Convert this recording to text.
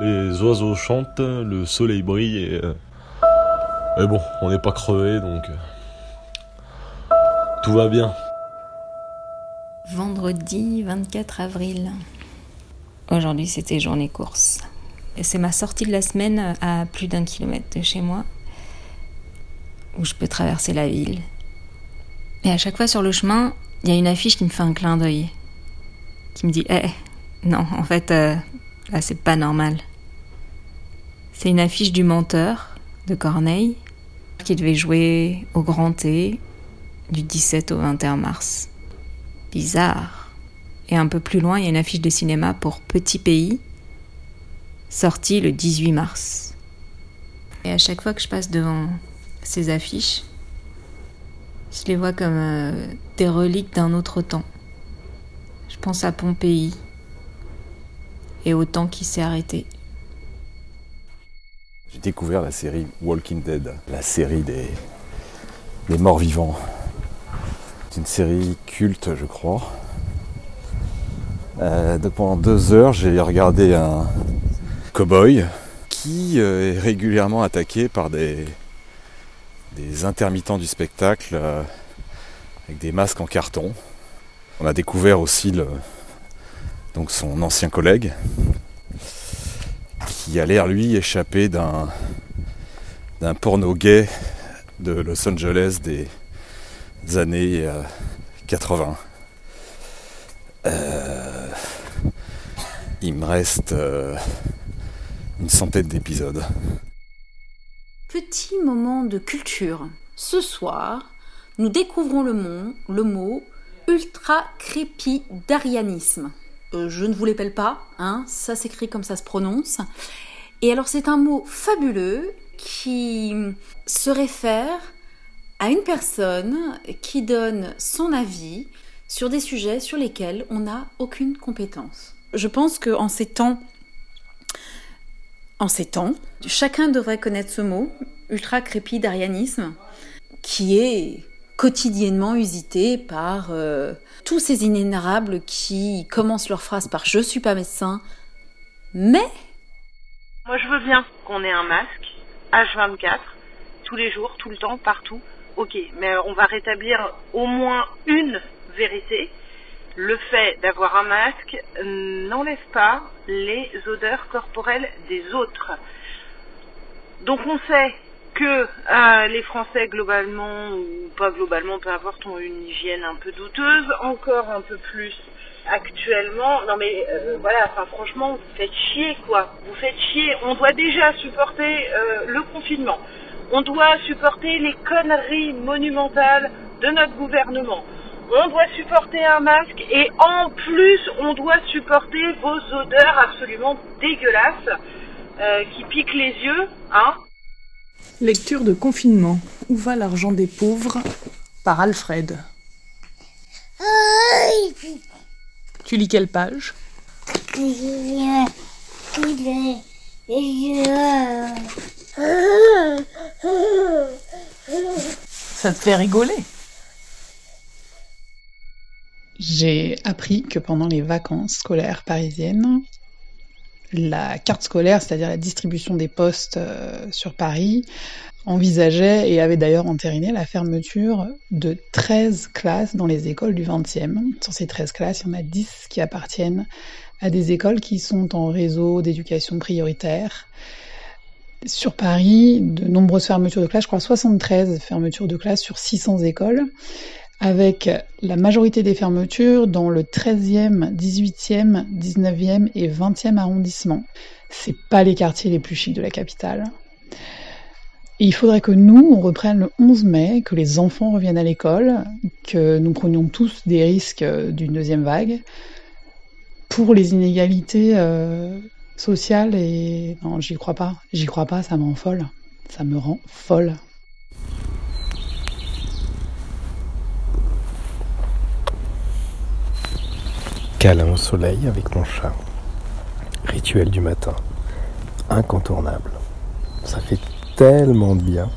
Les oiseaux chantent, le soleil brille et. euh, Mais bon, on n'est pas crevé donc. euh, Tout va bien. Vendredi 24 avril. Aujourd'hui, c'était journée course. C'est ma sortie de la semaine à plus d'un kilomètre de chez moi, où je peux traverser la ville. Et à chaque fois sur le chemin, il y a une affiche qui me fait un clin d'œil, qui me dit Eh, non, en fait, euh, là, c'est pas normal. C'est une affiche du menteur de Corneille, qui devait jouer au Grand T du 17 au 21 mars. Bizarre. Et un peu plus loin, il y a une affiche de cinéma pour Petit Pays, sortie le 18 mars. Et à chaque fois que je passe devant ces affiches, je les vois comme euh, des reliques d'un autre temps. Je pense à Pompéi et au temps qui s'est arrêté. J'ai découvert la série Walking Dead, la série des, des morts vivants. C'est une série culte, je crois. Euh, pendant deux heures, j'ai regardé un cow-boy qui euh, est régulièrement attaqué par des, des intermittents du spectacle euh, avec des masques en carton. On a découvert aussi le, donc son ancien collègue qui a l'air lui échappé d'un d'un porno gay de Los Angeles des années euh, 80. Euh, il me reste euh, une centaine d'épisodes. Petit moment de culture. Ce soir, nous découvrons le mot, le mot ultra-crépidarianisme. Euh, je ne vous l'épelle pas, hein, ça s'écrit comme ça se prononce. Et alors c'est un mot fabuleux qui se réfère à une personne qui donne son avis sur des sujets sur lesquels on n'a aucune compétence. Je pense qu'en ces temps en ces temps, chacun devrait connaître ce mot, ultra-crépidarianisme, qui est quotidiennement usité par euh, tous ces inénarrables qui commencent leur phrase par je suis pas médecin, mais Moi, je veux bien qu'on ait un masque H24 tous les jours, tout le temps, partout. Ok, mais on va rétablir au moins une vérité. Le fait d'avoir un masque n'enlève pas les odeurs corporelles des autres. Donc on sait que euh, les Français globalement ou pas globalement, peu importe, ont une hygiène un peu douteuse, encore un peu plus actuellement. Non mais euh, voilà, enfin franchement, vous faites chier quoi. Vous faites chier. On doit déjà supporter euh, le confinement. On doit supporter les conneries monumentales de notre gouvernement. On doit supporter un masque et en plus on doit supporter vos odeurs absolument dégueulasses euh, qui piquent les yeux, hein. Lecture de confinement. Où va l'argent des pauvres Par Alfred. Tu lis quelle page? Ça te fait rigoler J'ai appris que pendant les vacances scolaires parisiennes, la carte scolaire, c'est-à-dire la distribution des postes euh, sur Paris, envisageait et avait d'ailleurs entériné la fermeture de 13 classes dans les écoles du 20e. Sur ces 13 classes, il y en a 10 qui appartiennent à des écoles qui sont en réseau d'éducation prioritaire. Sur Paris, de nombreuses fermetures de classes, je crois 73 fermetures de classes sur 600 écoles, avec la majorité des fermetures dans le 13e, 18e, 19e et 20e arrondissement. C'est pas les quartiers les plus chics de la capitale. Il faudrait que nous, on reprenne le 11 mai, que les enfants reviennent à l'école, que nous prenions tous des risques d'une deuxième vague pour les inégalités euh, sociales et... Non, j'y crois pas. J'y crois pas, ça me rend folle. Ça me rend folle. Câlin au soleil avec mon chat. Rituel du matin. Incontournable. Ça fait tellement de bien.